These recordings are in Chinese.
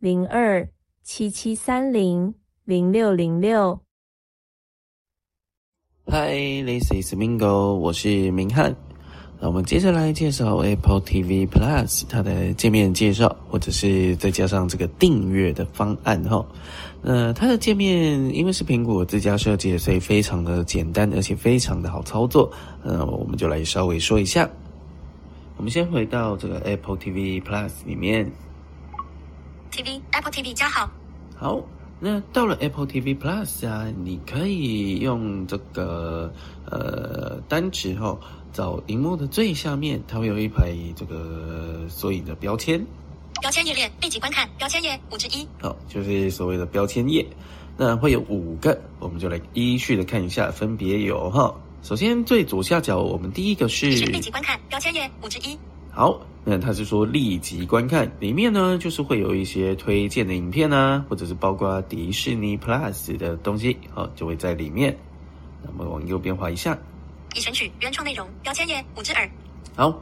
零二七七三零零六零六。Hi，this is Mingo，我是明翰。那我们接着来介绍 Apple TV Plus 它的界面介绍，或者是再加上这个订阅的方案哈。那它的界面因为是苹果自家设计的，所以非常的简单，而且非常的好操作。那我们就来稍微说一下。我们先回到这个 Apple TV Plus 里面，TV Apple TV 加好。好，那到了 Apple TV Plus 啊，你可以用这个呃单指哈，找荧幕的最下面，它会有一排这个索引的标签。标签页列立即观看标签页五之一。好，就是所谓的标签页，那会有五个，我们就来依序的看一下，分别有哈。首先，最左下角，我们第一个是立即观看标签页五之一。好，那他是说立即观看，里面呢就是会有一些推荐的影片啊，或者是包括迪士尼 Plus 的东西，好，就会在里面。那么往右边滑一下，已选取原创内容标签页五之二。好，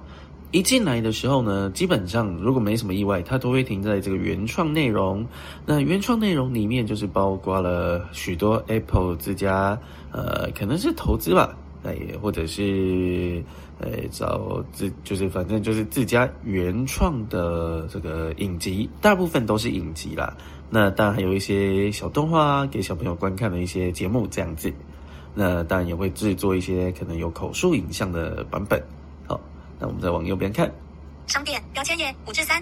一进来的时候呢，基本上如果没什么意外，它都会停在这个原创内容。那原创内容里面就是包括了许多 Apple 自家，呃，可能是投资吧。也或者是，呃，找自就是反正就是自家原创的这个影集，大部分都是影集啦。那当然还有一些小动画给小朋友观看的一些节目这样子。那当然也会制作一些可能有口述影像的版本。好，那我们再往右边看，商店标签页五至三。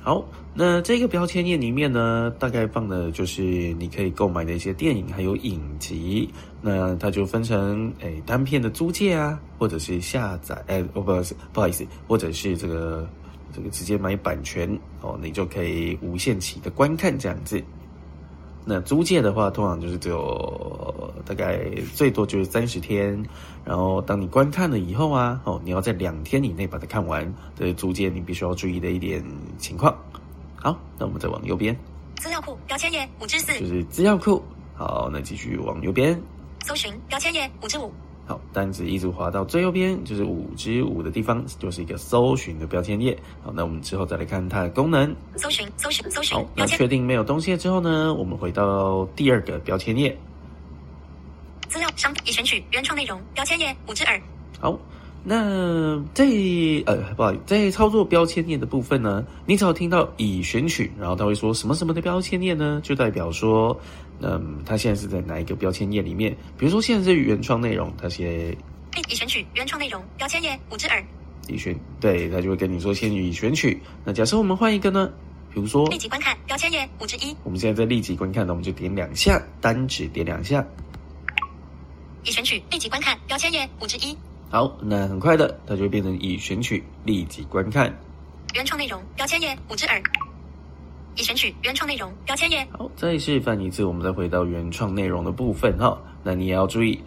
好，那这个标签页里面呢，大概放的就是你可以购买的一些电影还有影集。那它就分成诶单片的租借啊，或者是下载，诶哦不是不好意思，或者是这个这个直接买版权哦，你就可以无限期的观看这样子。那租借的话，通常就是只有大概最多就是三十天，然后当你观看了以后啊，哦，你要在两天以内把它看完。这租借你必须要注意的一点情况。好，那我们再往右边，资料库标签页五至四，就是资料库。好，那继续往右边，搜寻标签页五至五。好，单子一直滑到最右边，就是五之五的地方，就是一个搜寻的标签页。好，那我们之后再来看它的功能。搜寻，搜寻，搜寻。好，那确定没有东西了之后呢，我们回到第二个标签页。资料商已选取原创内容标签页五之二。好，那在呃不好意思，在操作标签页的部分呢，你只要听到已选取，然后他会说什么什么的标签页呢，就代表说。嗯，他现在是在哪一个标签页里面？比如说现在是原创内容，他写已选取原创内容标签页五只耳。已选对，他就会跟你说先已选取。那假设我们换一个呢？比如说立即观看标签页五之一。我们现在在立即观看呢，我们就点两下，单指点两下。已选取立即观看标签页五之一。好，那很快的，它就会变成已选取立即观看原创内容标签页五只耳。已选取原创内容标签页。好，再示范一次，我们再回到原创内容的部分哈。那你也要注意，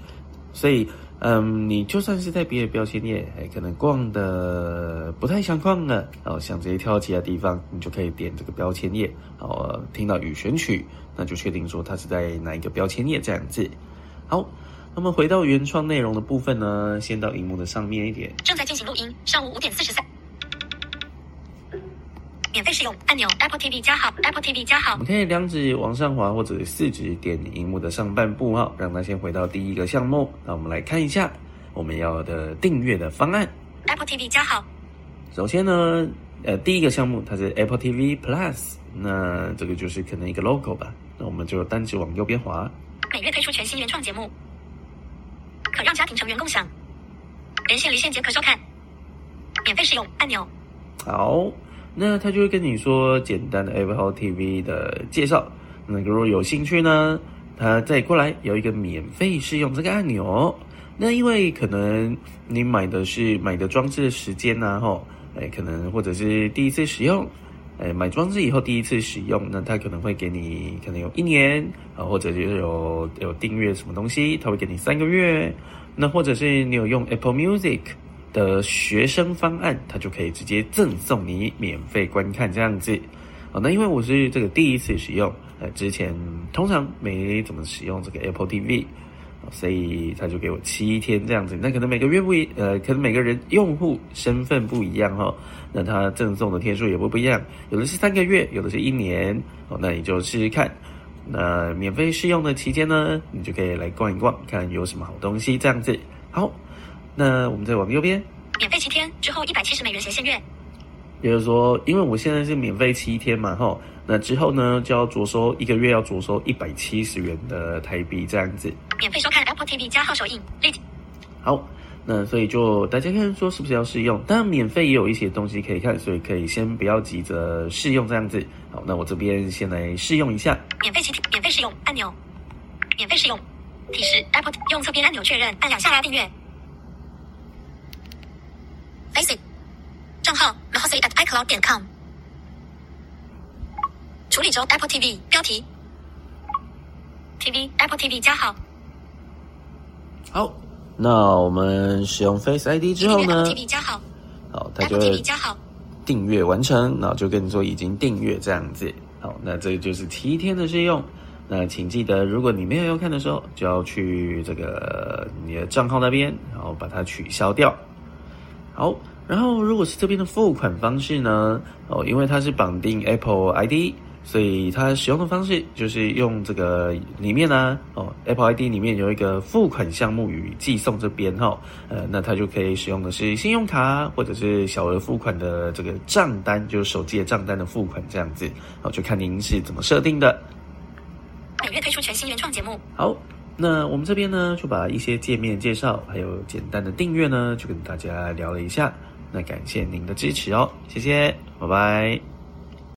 所以，嗯，你就算是在别的标签页，哎，可能逛的不太想逛了，哦，想直接跳到其他地方，你就可以点这个标签页，哦，听到已选取，那就确定说它是在哪一个标签页这样子。好，那么回到原创内容的部分呢，先到荧幕的上面一点。正在进行录音，上午五点四十三。免费试用按钮，Apple TV 加号，Apple TV 加号。我们可以两指往上滑，或者四指点荧幕的上半部哈，让它先回到第一个项目。那我们来看一下我们要的订阅的方案，Apple TV 加号。首先呢，呃，第一个项目它是 Apple TV Plus，那这个就是可能一个 logo 吧。那我们就单指往右边滑。每月推出全新原创节目，让家庭成员共享，连线离线即可收看。免费试用按钮。好。那他就会跟你说简单的 Apple TV 的介绍。那如果有兴趣呢，他再过来有一个免费试用这个按钮。那因为可能你买的是买的装置的时间呐，吼，哎，可能或者是第一次使用，哎，买装置以后第一次使用，那它可能会给你可能有一年啊，或者就是有有订阅什么东西，它会给你三个月。那或者是你有用 Apple Music 的学生方案，它就可以直接赠送你免费观看这样子。啊，那因为我是这个第一次使用，呃，之前通常没怎么使用这个 Apple TV，所以他就给我七天这样子。那可能每个月不一，呃，可能每个人用户身份不一样哈，那他赠送的天数也会不一样，有的是三个月，有的是一年。哦，那你就试试看。那免费试用的期间呢，你就可以来逛一逛，看有什么好东西这样子。好，那我们再往右边，免费七天之后一百七十美元斜线月。也就是说，因为我现在是免费七天嘛，哈，那之后呢就要着收一个月要着收一百七十元的台币这样子。免费收看 Apple TV 加号手印，Lit。好，那所以就大家看说是不是要试用？当然免费也有一些东西可以看，所以可以先不要急着试用这样子。好，那我这边先来试用一下。免费七天，免费试用按钮，免费试用提示 Apple 用侧边按钮确认，按两下拉订阅。Basic 账号 y at iCloud 点 com。处理中 Apple TV 标题 TV Apple TV 加号。好，那我们使用 Face ID 之后呢？TV 加号好，它就会。订阅完成，然后就跟你说已经订阅这样子。好，那这就是七天的试用。那请记得，如果你没有要看的时候，就要去这个你的账号那边，然后把它取消掉。好，然后如果是这边的付款方式呢？哦，因为它是绑定 Apple ID，所以它使用的方式就是用这个里面呢，哦，Apple ID 里面有一个付款项目与寄送这边哈，呃，那它就可以使用的是信用卡或者是小额付款的这个账单，就是手机的账单的付款这样子，好，就看您是怎么设定的。每月推出全新原创节目。好，那我们这边呢，就把一些界面介绍，还有简单的订阅呢，就跟大家聊了一下。那感谢您的支持哦，谢谢，拜拜。